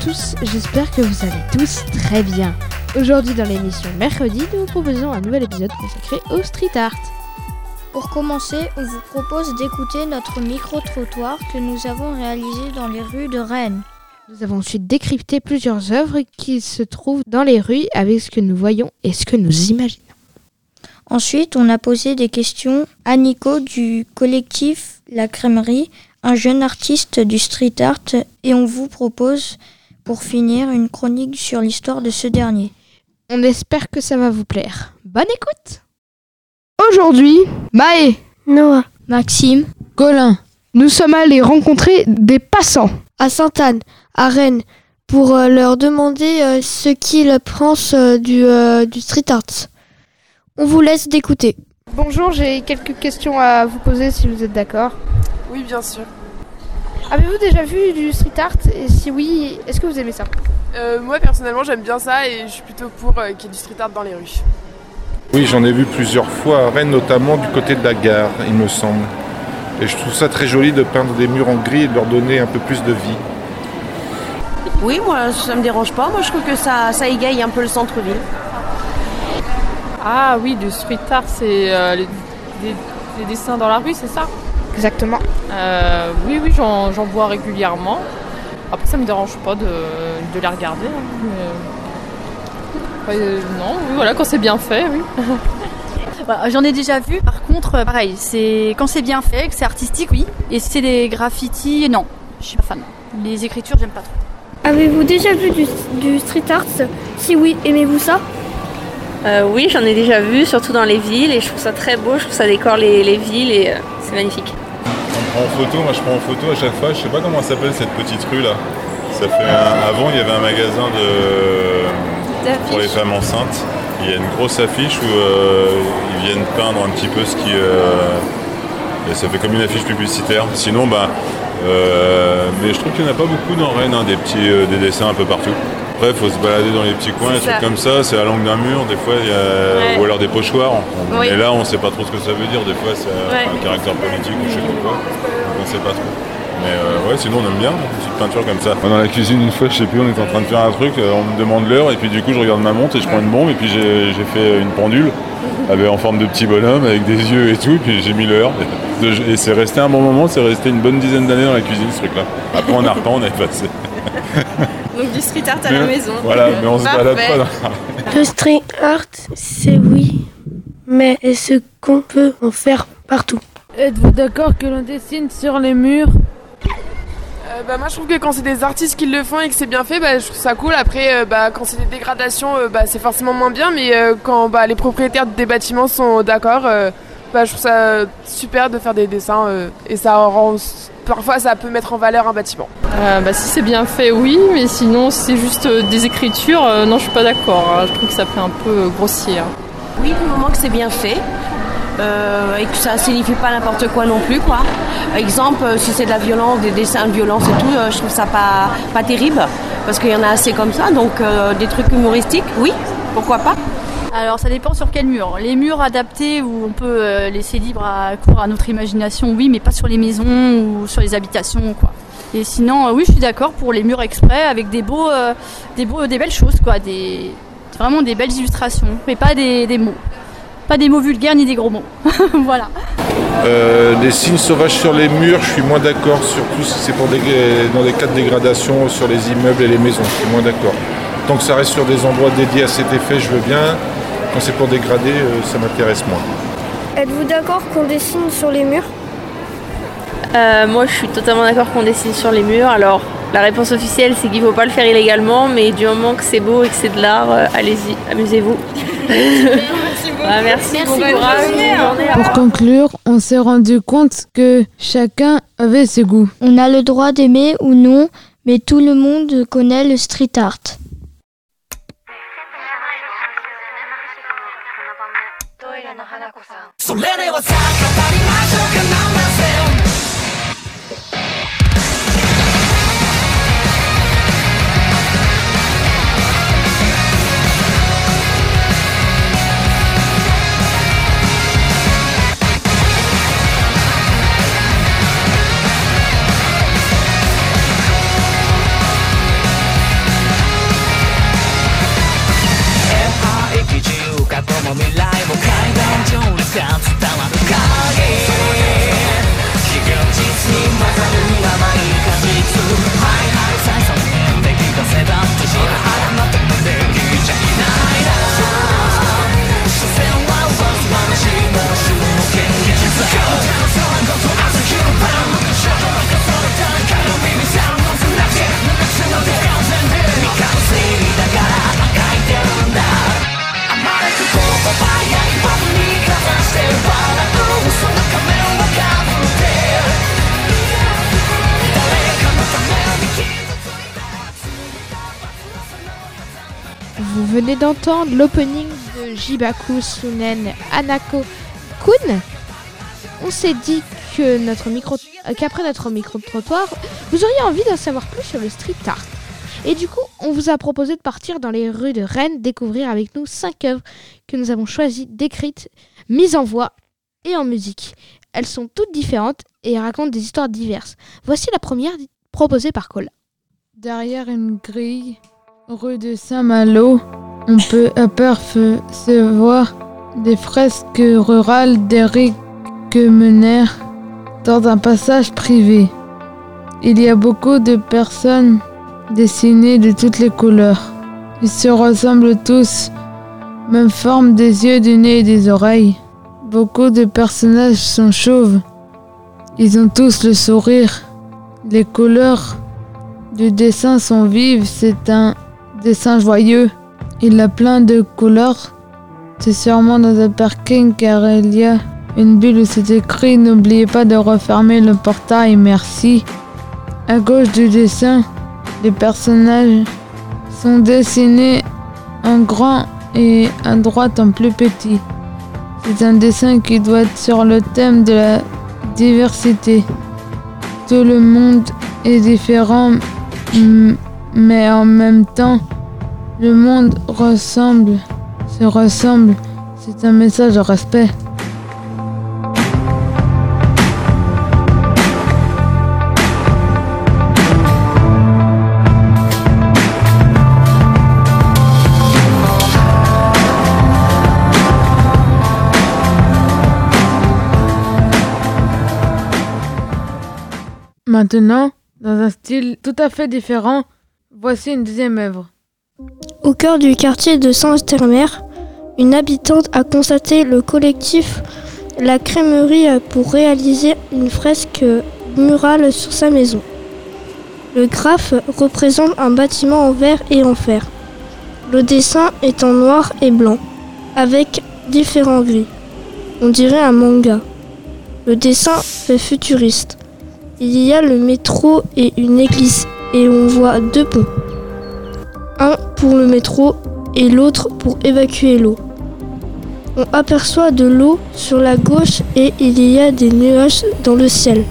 Tous, j'espère que vous allez tous très bien. Aujourd'hui dans l'émission Mercredi, nous vous proposons un nouvel épisode consacré au street art. Pour commencer, on vous propose d'écouter notre micro-trottoir que nous avons réalisé dans les rues de Rennes. Nous avons ensuite décrypté plusieurs œuvres qui se trouvent dans les rues avec ce que nous voyons et ce que nous imaginons. Ensuite, on a posé des questions à Nico du collectif La Crèmerie, un jeune artiste du street art, et on vous propose, pour finir, une chronique sur l'histoire de ce dernier. On espère que ça va vous plaire. Bonne écoute Aujourd'hui, Maë, Noah, Maxime, Colin, nous sommes allés rencontrer des passants. à Sainte-Anne, à Rennes, pour euh, leur demander euh, ce qu'ils pensent euh, du, euh, du street art. On vous laisse d'écouter. Bonjour, j'ai quelques questions à vous poser si vous êtes d'accord. Oui, bien sûr. Avez-vous déjà vu du street art Et si oui, est-ce que vous aimez ça Euh, moi, personnellement, j'aime bien ça et je suis plutôt pour euh, qu'il y ait du street art dans les rues. Oui, j'en ai vu plusieurs fois à Rennes, notamment du côté de la gare, il me semble. Et je trouve ça très joli de peindre des murs en gris et de leur donner un peu plus de vie. Oui, moi ça me dérange pas. Moi je trouve que ça, ça égaye un peu le centre-ville. Ah oui, du street art, c'est euh, les, des dessins dans la rue, c'est ça? Exactement. Euh, Oui, oui, j'en j'en vois régulièrement. Après, ça me dérange pas de, de les regarder. hein, mais- Ouais, euh, non, oui, voilà, quand c'est bien fait, oui. Bah, J'en ai déjà vu. Par contre, euh, pareil, c'est quand c'est bien fait, que c'est artistique, oui. Et si c'est des graffitis, non, je suis pas fan. Les écritures, j'aime pas trop. Avez-vous déjà vu du, du street art? Si oui, aimez-vous ça? Euh, oui, j'en ai déjà vu, surtout dans les villes, et je trouve ça très beau, je trouve ça décore les, les villes, et euh, c'est magnifique. On prend en photo, moi je prends en photo à chaque fois, je sais pas comment s'appelle cette petite rue là. Ça fait un- Avant il y avait un magasin de... pour les femmes enceintes. Il y a une grosse affiche où euh, ils viennent peindre un petit peu ce qui... euh, et ça fait comme une affiche publicitaire. Sinon, bah, euh, mais je trouve qu'il n'y en a pas beaucoup dans Rennes, hein, des petits des dessins un peu partout. Après, il faut se balader dans les petits coins, des trucs comme ça, c'est à l'angle d'un mur, des fois, il y a... Ouais. ou alors des pochoirs. On- Oui. Et là, on ne sait pas trop ce que ça veut dire, des fois, c'est Ouais. un caractère politique ou je sais pas quoi. Donc on sait pas trop. Mais euh, ouais, sinon on aime bien, une petite peinture comme ça. Dans la cuisine, une fois, je sais plus, on était en train de faire un truc, euh, on me demande l'heure, et puis du coup, je regarde ma montre et je prends une bombe, et puis j'ai fait une pendule avec, en forme de petit bonhomme, avec des yeux et tout, et puis j'ai mis l'heure. Et, et c'est resté un bon moment, c'est resté une bonne dizaine d'années dans la cuisine, ce truc-là. Après, en arpent, on est passé. Donc du street art à la maison. Voilà, mais on se balade pas dans Le street art, c'est oui. Mais est-ce qu'on peut en faire partout? Êtes-vous d'accord que l'on dessine sur les murs? Euh, bah, moi, je trouve que quand c'est des artistes qui le font et que c'est bien fait, bah, je trouve ça cool. Après, euh, bah, quand c'est des dégradations, euh, bah, c'est forcément moins bien. Mais euh, quand bah, les propriétaires des bâtiments sont d'accord, euh, bah, je trouve ça super de faire des dessins. euh, et ça rend. Parfois, ça peut mettre en valeur un bâtiment. Euh, bah, Si c'est bien fait, oui, mais sinon, si c'est juste euh, des écritures, euh, non, je suis pas d'accord. hein. Je trouve que ça fait un peu grossier. hein. Oui, du moment que c'est bien fait. euh, et que ça signifie pas n'importe quoi non plus quoi. Exemple, euh, si c'est de la violence, des dessins de violence et tout, euh, je trouve ça pas, pas terrible parce qu'il y en a assez comme ça. Donc euh, des trucs humoristiques, oui, pourquoi pas. Alors ça dépend sur quel mur. Les murs adaptés où on peut euh, laisser libre à cours à notre imagination, oui, mais pas sur les maisons ou sur les habitations, quoi. Et sinon, euh, oui, je suis d'accord pour les murs exprès avec des beaux, euh, des belles choses, quoi, vraiment des belles illustrations, mais pas des, mots, pas des mots vulgaires ni des gros mots. voilà. Euh, des signes sauvages sur les murs, je suis moins d'accord, surtout si c'est pour dans des cas de dégradation sur les immeubles et les maisons, je suis moins d'accord. Tant que ça reste sur des endroits dédiés à cet effet, je veux bien. Quand c'est pour dégrader, euh, ça m'intéresse moins. Êtes-vous d'accord qu'on dessine sur les murs? Euh, moi, je suis totalement d'accord qu'on dessine sur les murs. Alors, La réponse officielle, c'est qu'il ne faut pas le faire illégalement, mais du moment que c'est beau et que c'est de l'art, euh, allez-y, amusez-vous. merci beaucoup. Ah, merci, Pour conclure, on s'est rendu compte que chacun avait ses goûts. On a le droit d'aimer ou non, mais tout le monde connaît le street art. それではさ語りましょうかナンバーセ未来も変情にさ伝わる影。非現実に混ざる甘い果実 d'entendre l'opening de Jibaku Sunen Anako Kun. On s'est dit que notre micro, euh, qu'après notre micro-trottoir, vous auriez envie d'en savoir plus sur le street art. Et du coup, on vous a proposé de partir dans les rues de Rennes découvrir avec nous cinq œuvres que nous avons choisies, décrites, mises en voix et en musique. Elles sont toutes différentes et racontent des histoires diverses. Voici la première proposée par Cola. Derrière une grille, rue de Saint-Malo, on peut apercevoir des fresques rurales d'Éric Mener dans un passage privé. Il y a beaucoup de personnes dessinées de toutes les couleurs. Ils se ressemblent tous, même forme des yeux, du nez et des oreilles. Beaucoup de personnages sont chauves. Ils ont tous le sourire. Les couleurs du dessin sont vives. C'est un dessin joyeux. Il a plein de couleurs. C'est sûrement dans un parking car il y a une bulle où c'est écrit N'oubliez pas de refermer le portail, merci. À gauche du dessin, les personnages sont dessinés en grand et à droite en plus petit. C'est un dessin qui doit être sur le thème de la diversité. Tout le monde est différent, mais en même temps, le monde ressemble, se ressemble. C'est un message de respect. Maintenant, dans un style tout à fait différent, voici une deuxième œuvre. Au cœur du quartier de Saint-Termer, une habitante a constaté le collectif La Crèmerie pour réaliser une fresque murale sur sa maison. Le graphe représente un bâtiment en verre et en fer. Le dessin est en noir et blanc, avec différents gris. On dirait un manga. Le dessin fait futuriste. Il y a le métro et une église et on voit deux ponts. Un le métro et l'autre pour évacuer l'eau. On aperçoit de l'eau sur la gauche et il y a des nuages dans le ciel.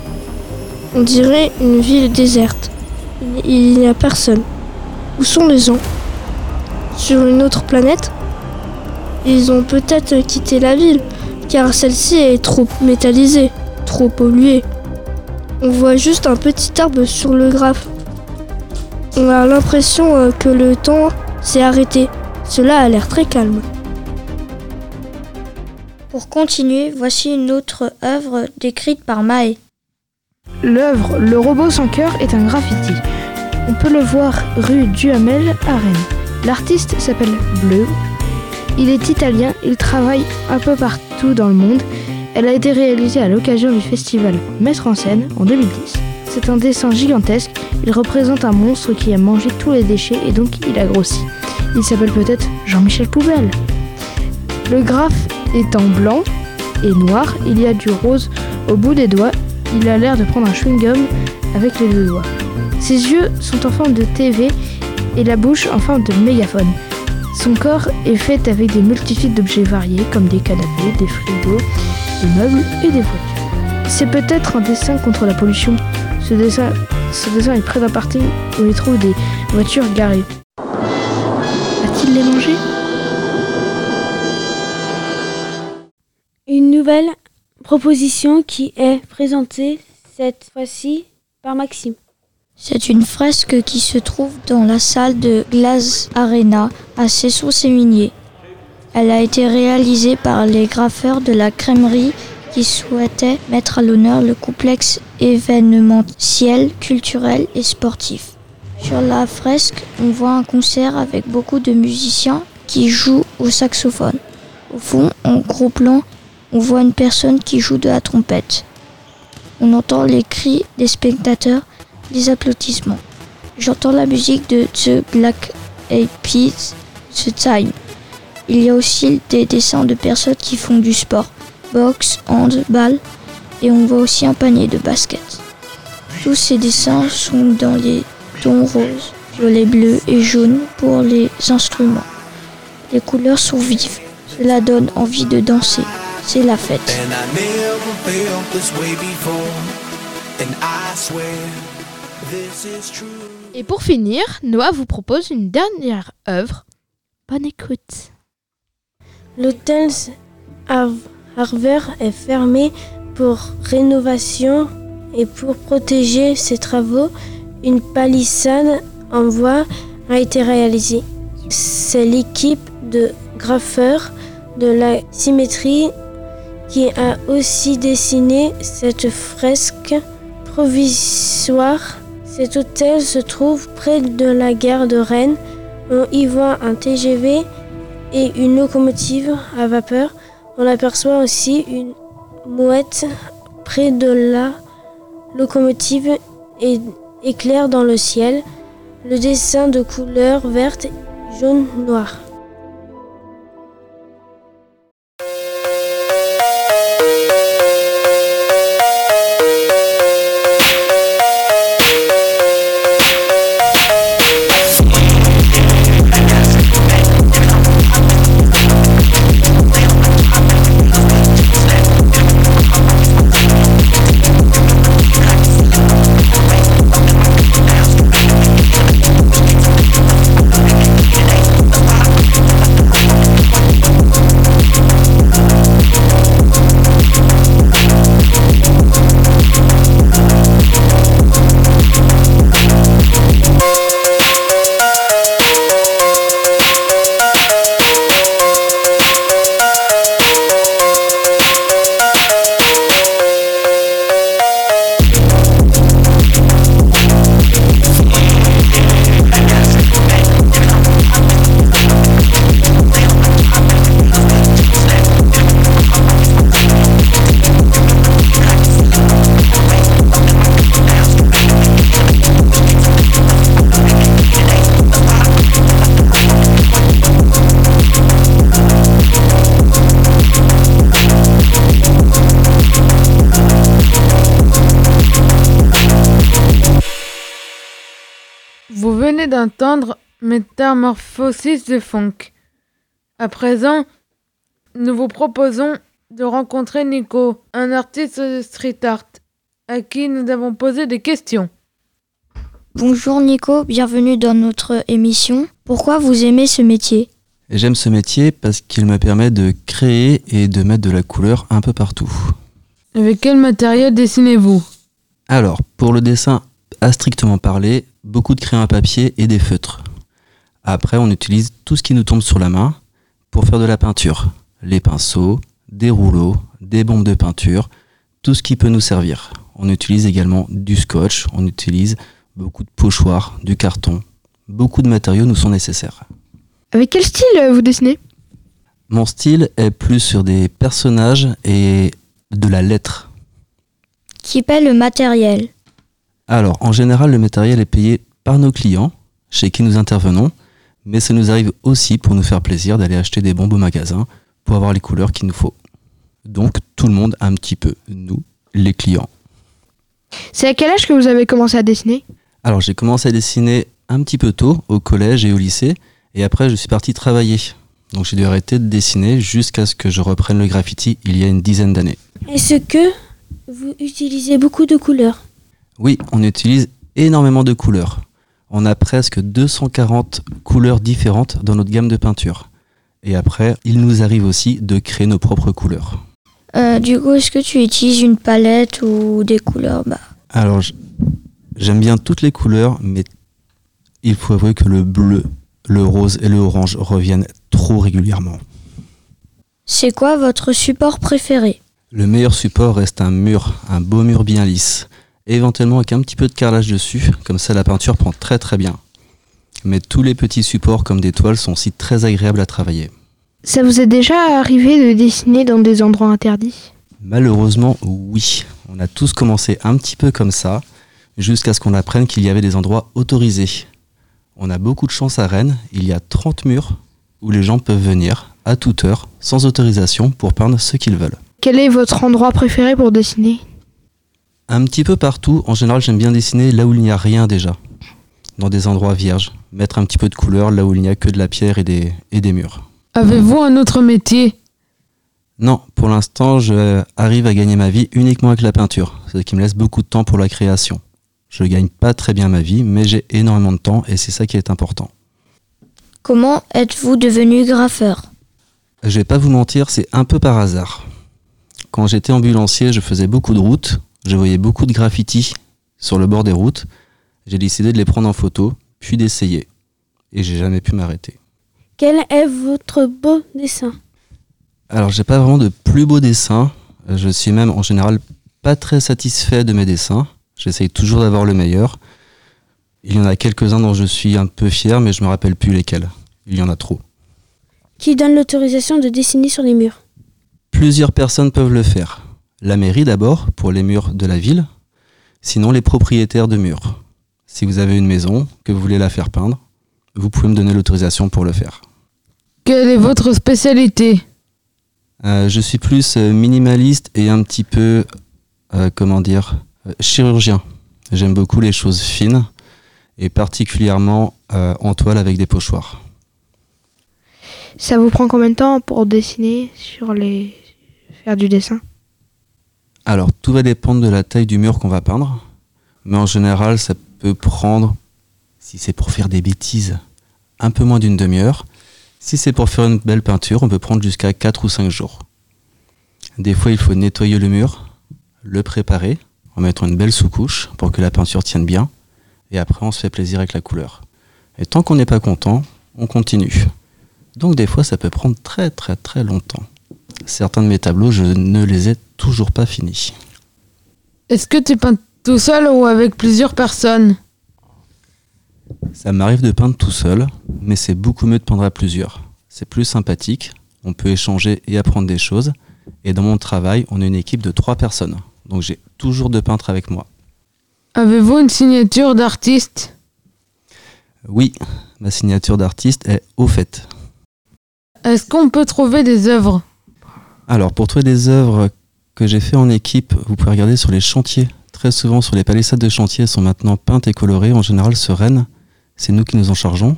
On dirait une ville déserte. Il n'y a personne. Où sont les gens? Sur une autre planète? Ils ont peut-être quitté la ville, car celle-ci est trop métallisée, trop polluée. On voit juste un petit arbre sur le graphe. On a l'impression euh, que le temps s'est arrêté. Cela a l'air très calme. Pour continuer, voici une autre œuvre décrite par Mae. L'œuvre Le robot sans cœur est un graffiti. On peut le voir rue Duhamel à Rennes. L'artiste s'appelle Bleu. Il est italien, il travaille un peu partout dans le monde elle a été réalisée à l'occasion du festival Mettre en scène en 2010. C'est un dessin gigantesque. Il représente un monstre qui a mangé tous les déchets et donc il a grossi. Il s'appelle peut-être Jean-Michel Poubelle. Le graphe est en blanc et noir. Il y a du rose au bout des doigts. Il a l'air de prendre un chewing-gum avec les deux doigts. Ses yeux sont en forme de TV et la bouche en forme de mégaphone. Son corps est fait avec des multitudes d'objets variés comme des canapés, des frigos, des meubles et des voitures. C'est peut-être un dessin contre la pollution. Ce dessin, ce dessin est près d'un parking où il trouve des voitures garées. A-t-il les mangé Une nouvelle proposition qui est présentée cette fois-ci par Maxime. C'est une fresque qui se trouve dans la salle de Glass Arena à Cesson-Séminier. Elle a été réalisée par les graffeurs de la crèmerie qui souhaitaient mettre à l'honneur le complexe événementiel, culturel et sportif. Sur la fresque, on voit un concert avec beaucoup de musiciens qui jouent au saxophone. Au fond, en gros plan, on voit une personne qui joue de la trompette. On entend les cris des spectateurs, les applaudissements. J'entends la musique de The Black Eyed Peas, The Time. Il y a aussi des dessins de personnes qui font du sport, boxe, handball, et on voit aussi un panier de basket. Tous ces dessins sont dans les tons roses, violet, bleu et jaune pour les instruments. Les couleurs sont vives, cela donne envie de danser. C'est la fête. Et pour finir, Noah vous propose une dernière œuvre. Bonne écoute. L'hôtel Har- Harvard est fermé pour rénovation et pour protéger ses travaux, une palissade en bois a été réalisée. C'est l'équipe de graffeurs de la symétrie qui a aussi dessiné cette fresque provisoire. Cet hôtel se trouve près de la gare de Rennes. On y voit un TGV et une locomotive à vapeur. On aperçoit aussi une mouette près de la locomotive et éclaire dans le ciel. Le dessin de couleur verte, jaune, noir. Venez d'entendre Métamorphosis de Funk. À présent, nous vous proposons de rencontrer Nico, un artiste de street art, à qui nous avons posé des questions. Bonjour Nico, bienvenue dans notre émission. Pourquoi vous aimez ce métier? J'aime ce métier parce qu'il me permet de créer et de mettre de la couleur un peu partout. Avec quel matériel dessinez-vous? Alors, pour le dessin à strictement parler, beaucoup de crayons à papier et des feutres. Après, on utilise tout ce qui nous tombe sur la main pour faire de la peinture. Les pinceaux, des rouleaux, des bombes de peinture, tout ce qui peut nous servir. On utilise également du scotch, on utilise beaucoup de pochoirs, du carton. Beaucoup de matériaux nous sont nécessaires. Avec quel style euh, vous dessinez? Mon style est plus sur des personnages et de la lettre. Qui paie le matériel Alors, en général, le matériel est payé par nos clients, chez qui nous intervenons, mais ça nous arrive aussi pour nous faire plaisir d'aller acheter des bombes au magasin pour avoir les couleurs qu'il nous faut. Donc, tout le monde un petit peu, nous, les clients. C'est à quel âge que vous avez commencé à dessiner? Alors, j'ai commencé à dessiner un petit peu tôt, au collège et au lycée, et après, je suis parti travailler. Donc, j'ai dû arrêter de dessiner jusqu'à ce que je reprenne le graffiti il y a une dizaine d'années. Est-ce que vous utilisez beaucoup de couleurs? Oui, on utilise énormément de couleurs. On a presque 240 couleurs différentes dans notre gamme de peinture. Et après, il nous arrive aussi de créer nos propres couleurs. Euh, du coup, est-ce que tu utilises une palette ou des couleurs bah, Alors, j'aime bien toutes les couleurs, mais il faut avouer que le bleu, le rose et le orange reviennent trop régulièrement. C'est quoi votre support préféré? Le meilleur support reste un mur, un beau mur bien lisse, éventuellement avec un petit peu de carrelage dessus, comme ça la peinture prend très très bien. Mais tous les petits supports comme des toiles sont aussi très agréables à travailler. Ça vous est déjà arrivé de dessiner dans des endroits interdits? Malheureusement, oui. On a tous commencé un petit peu comme ça, jusqu'à ce qu'on apprenne qu'il y avait des endroits autorisés. On a beaucoup de chance à Rennes, il y a 30 murs où les gens peuvent venir, à toute heure, sans autorisation, pour peindre ce qu'ils veulent. Quel est votre endroit préféré pour dessiner? Un petit peu partout, en général j'aime bien dessiner là où il n'y a rien déjà. Dans des endroits vierges, mettre un petit peu de couleur là où il n'y a que de la pierre et des, et des murs. Avez-vous un autre métier? Non, pour l'instant, je arrive à gagner ma vie uniquement avec la peinture, ce qui me laisse beaucoup de temps pour la création. Je gagne pas très bien ma vie, mais j'ai énormément de temps et c'est ça qui est important. Comment êtes-vous devenu graffeur? Je vais pas vous mentir, c'est un peu par hasard. Quand j'étais ambulancier, je faisais beaucoup de routes, je voyais beaucoup de graffitis sur le bord des routes. J'ai décidé de les prendre en photo, puis d'essayer. Et j'ai jamais pu m'arrêter. Quel est votre beau dessin? Alors, j'ai pas vraiment de plus beaux dessins. Euh, Je suis même en général pas très satisfait de mes dessins. J'essaye toujours d'avoir le meilleur. Il y en a quelques-uns dont je suis un peu fier, mais je me rappelle plus lesquels. Il y en a trop. Qui donne l'autorisation de dessiner sur les murs? Plusieurs personnes peuvent le faire. La mairie d'abord, pour les murs de la ville. Sinon, les propriétaires de murs. Si vous avez une maison, que vous voulez la faire peindre, vous pouvez me donner l'autorisation pour le faire. Quelle est votre spécialité? Euh, je suis plus euh, minimaliste et un petit peu, euh, comment dire, chirurgien. J'aime beaucoup les choses fines et particulièrement euh, en toile avec des pochoirs. Ça vous prend combien de temps pour dessiner sur les faire du dessin? Alors, tout va dépendre de la taille du mur qu'on va peindre, mais en général, ça peut prendre, si c'est pour faire des bêtises, un peu moins d'une demi-heure. Si c'est pour faire une belle peinture, on peut prendre jusqu'à 4 ou 5 jours. Des fois, il faut nettoyer le mur, le préparer en mettant une belle sous-couche pour que la peinture tienne bien, et après, on se fait plaisir avec la couleur. Et tant qu'on n'est pas content, on continue. Donc des fois, ça peut prendre très très très longtemps. Certains de mes tableaux, je ne les ai toujours pas finis. Est-ce que tu peins tout seul ou avec plusieurs personnes? Ça m'arrive de peindre tout seul, mais c'est beaucoup mieux de peindre à plusieurs. C'est plus sympathique, on peut échanger et apprendre des choses. Et dans mon travail, on est une équipe de trois personnes. Donc j'ai toujours deux peintres avec moi. Avez-vous une signature d'artiste? Oui, ma signature d'artiste est au fait. Est-ce qu'on peut trouver des œuvres? Alors pour trouver des œuvres que j'ai fait en équipe, vous pouvez regarder sur les chantiers. Très souvent sur les palissades de chantier sont maintenant peintes et colorées. En général, ce Rennes, c'est nous qui nous en chargeons.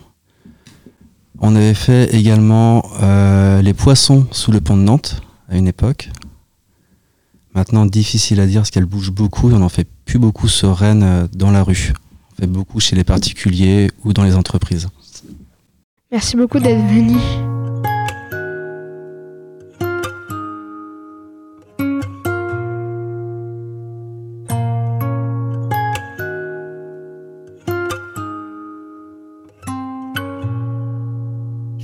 On avait fait également euh, les poissons sous le pont de Nantes à une époque. Maintenant, difficile à dire parce qu'elle bouge beaucoup. On n'en fait plus beaucoup sur Rennes euh, dans la rue. On fait beaucoup chez les particuliers ou dans les entreprises. Merci beaucoup d'être venu.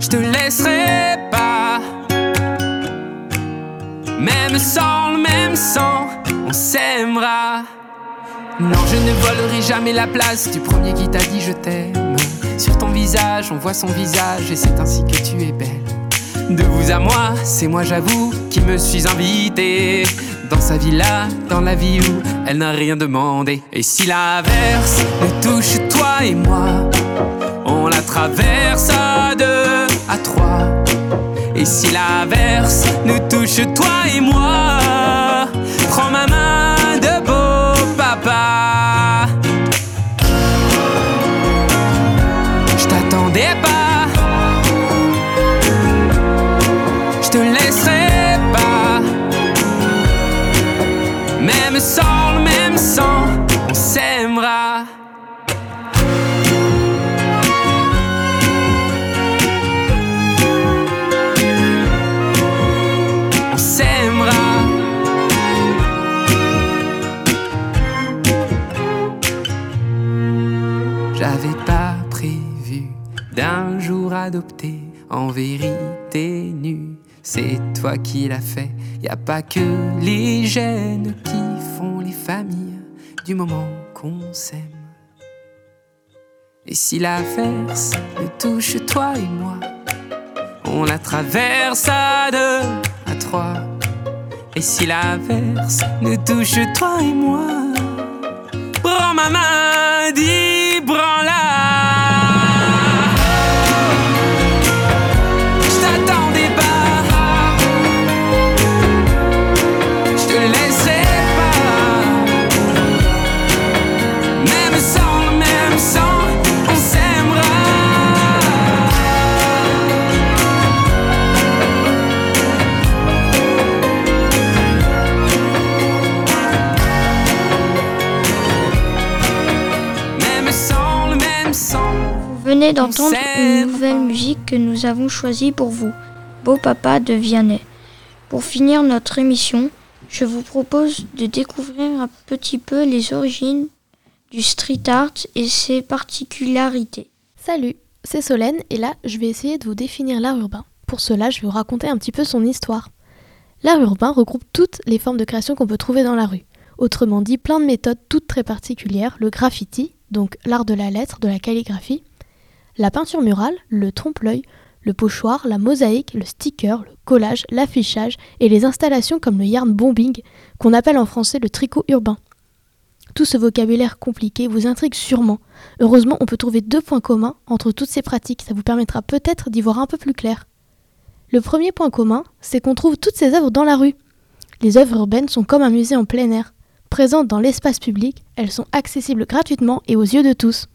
je te laisserai pas. Même sans le même sang, on s'aimera. Non, je ne volerai jamais la place du premier qui t'a dit je t'aime. Sur ton visage, on voit son visage et c'est ainsi que tu es belle. De vous à moi, c'est moi j'avoue qui me suis invité dans sa villa, dans la vie où elle n'a rien demandé. Et si l'averse nous touche et moi, on la traverse à deux, à trois. Et si l'averse nous touche toi et moi, prends ma main de beau papa. Je t'attendais pas, en vérité nu. C'est toi qui l'as fait. Y a pas que les gènes qui font les familles du moment qu'on s'aime. Et si l'averse nous touche toi et moi, on la traverse à deux, à trois. Et si l'averse nous touche toi et moi, prends ma main, dis branla. Venez d'entendre une nouvelle musique que nous avons choisie pour vous, Beau Papa de Vianney. Pour finir notre émission, je vous propose de découvrir un petit peu les origines du street art et ses particularités. Salut, c'est Solène et là je vais essayer de vous définir l'art urbain. Pour cela, je vais vous raconter un petit peu son histoire. L'art urbain regroupe toutes les formes de création qu'on peut trouver dans la rue. Autrement dit, plein de méthodes toutes très particulières, le graffiti, donc l'art de la lettre, de la calligraphie, la peinture murale, le trompe-l'œil, le pochoir, la mosaïque, le sticker, le collage, l'affichage et les installations comme le yarn bombing, qu'on appelle en français le tricot urbain. Tout ce vocabulaire compliqué vous intrigue sûrement. Heureusement, on peut trouver deux points communs entre toutes ces pratiques, ça vous permettra peut-être d'y voir un peu plus clair. Le premier point commun, c'est qu'on trouve toutes ces œuvres dans la rue. Les œuvres urbaines sont comme un musée en plein air. Présentes dans l'espace public, elles sont accessibles gratuitement et aux yeux de tous.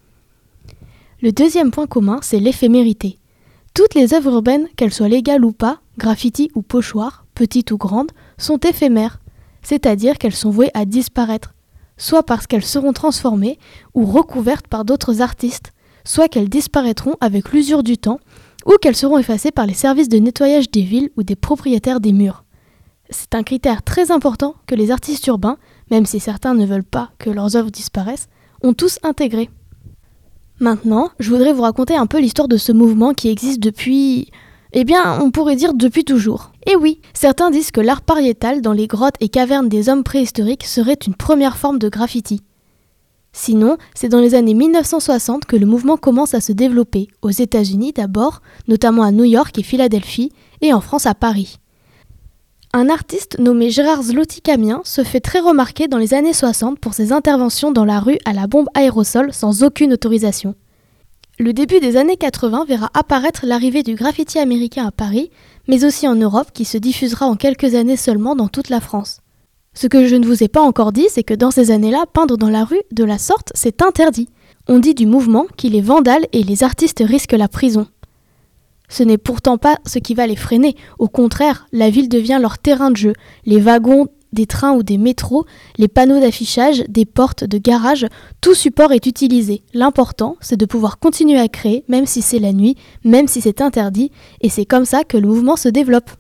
Le deuxième point commun, c'est l'éphémérité. Toutes les œuvres urbaines, qu'elles soient légales ou pas, graffiti ou pochoir, petites ou grandes, sont éphémères, c'est-à-dire qu'elles sont vouées à disparaître, soit parce qu'elles seront transformées ou recouvertes par d'autres artistes, soit qu'elles disparaîtront avec l'usure du temps, ou qu'elles seront effacées par les services de nettoyage des villes ou des propriétaires des murs. C'est un critère très important que les artistes urbains, même si certains ne veulent pas que leurs œuvres disparaissent, ont tous intégré. Maintenant, je voudrais vous raconter un peu l'histoire de ce mouvement qui existe depuis... Eh bien, on pourrait dire depuis toujours. Et oui, certains disent que l'art pariétal dans les grottes et cavernes des hommes préhistoriques serait une première forme de graffiti. Sinon, c'est dans les années 1960 que le mouvement commence à se développer, aux États-Unis d'abord, notamment à New York et Philadelphie, et en France à Paris. Un artiste nommé Gérard Zloty-Camien se fait très remarquer dans les années 60 pour ses interventions dans la rue à la bombe aérosol sans aucune autorisation. Le début des années 80 verra apparaître l'arrivée du graffiti américain à Paris, mais aussi en Europe qui se diffusera en quelques années seulement dans toute la France. Ce que je ne vous ai pas encore dit, c'est que dans ces années-là, peindre dans la rue de la sorte, c'est interdit. On dit du mouvement qu'il est vandale et les artistes risquent la prison. Ce n'est pourtant pas ce qui va les freiner. Au contraire, la ville devient leur terrain de jeu. Les wagons des trains ou des métros, les panneaux d'affichage, des portes de garage, tout support est utilisé. L'important, c'est de pouvoir continuer à créer, même si c'est la nuit, même si c'est interdit, et c'est comme ça que le mouvement se développe.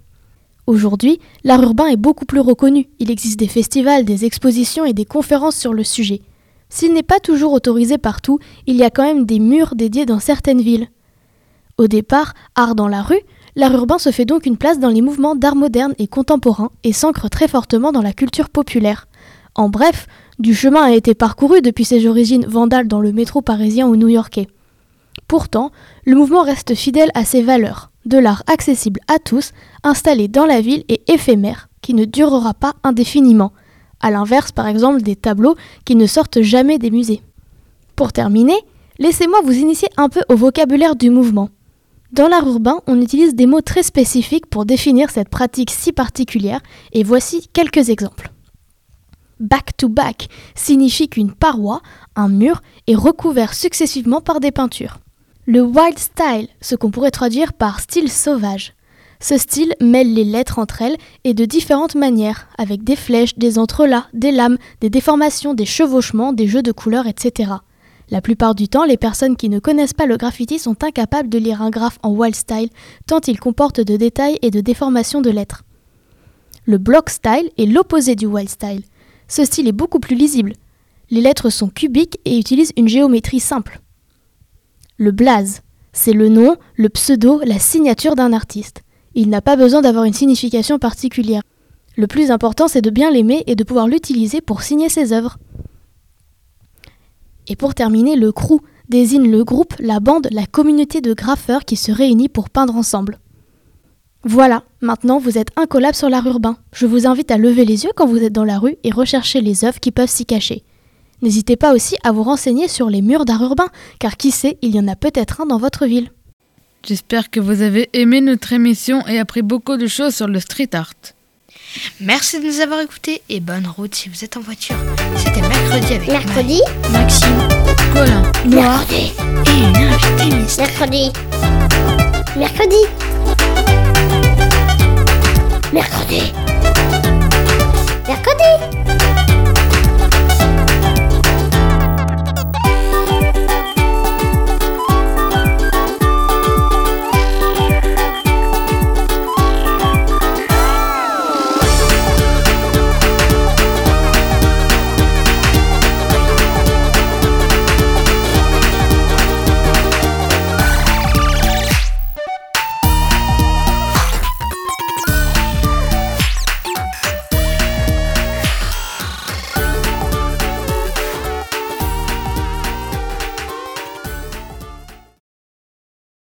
Aujourd'hui, l'art urbain est beaucoup plus reconnu. Il existe des festivals, des expositions et des conférences sur le sujet. S'il n'est pas toujours autorisé partout, il y a quand même des murs dédiés dans certaines villes. Au départ, art dans la rue, l'art urbain se fait donc une place dans les mouvements d'art moderne et contemporain et s'ancre très fortement dans la culture populaire. En bref, du chemin a été parcouru depuis ses origines vandales dans le métro parisien ou new-yorkais. Pourtant, le mouvement reste fidèle à ses valeurs, de l'art accessible à tous, installé dans la ville et éphémère, qui ne durera pas indéfiniment, à l'inverse par exemple des tableaux qui ne sortent jamais des musées. Pour terminer, laissez-moi vous initier un peu au vocabulaire du mouvement. Dans l'art urbain, on utilise des mots très spécifiques pour définir cette pratique si particulière, et voici quelques exemples. Back to back signifie qu'une paroi, un mur, est recouvert successivement par des peintures. Le wild style, ce qu'on pourrait traduire par style sauvage. Ce style mêle les lettres entre elles et de différentes manières, avec des flèches, des entrelacs, des lames, des déformations, des chevauchements, des jeux de couleurs, etc. La plupart du temps, les personnes qui ne connaissent pas le graffiti sont incapables de lire un graphe en wild style, tant il comporte de détails et de déformations de lettres. Le block style est l'opposé du wild style. Ce style est beaucoup plus lisible. Les lettres sont cubiques et utilisent une géométrie simple. Le blaze, c'est le nom, le pseudo, la signature d'un artiste. Il n'a pas besoin d'avoir une signification particulière. Le plus important, c'est de bien l'aimer et de pouvoir l'utiliser pour signer ses œuvres. Et pour terminer, le crew désigne le groupe, la bande, la communauté de graffeurs qui se réunit pour peindre ensemble. Voilà, maintenant vous êtes incollable sur l'art urbain. Je vous invite à lever les yeux quand vous êtes dans la rue et rechercher les œuvres qui peuvent s'y cacher. N'hésitez pas aussi à vous renseigner sur les murs d'art urbain, car qui sait, il y en a peut-être un dans votre ville. J'espère que vous avez aimé notre émission et appris beaucoup de choses sur le street art. Merci de nous avoir écoutés et bonne route si vous êtes en voiture. C'était mercredi avec Mercredi Maxime, Colin, Noir Mercredi. et une invitée mystère. Mercredi. Mercredi. Mercredi. Mercredi.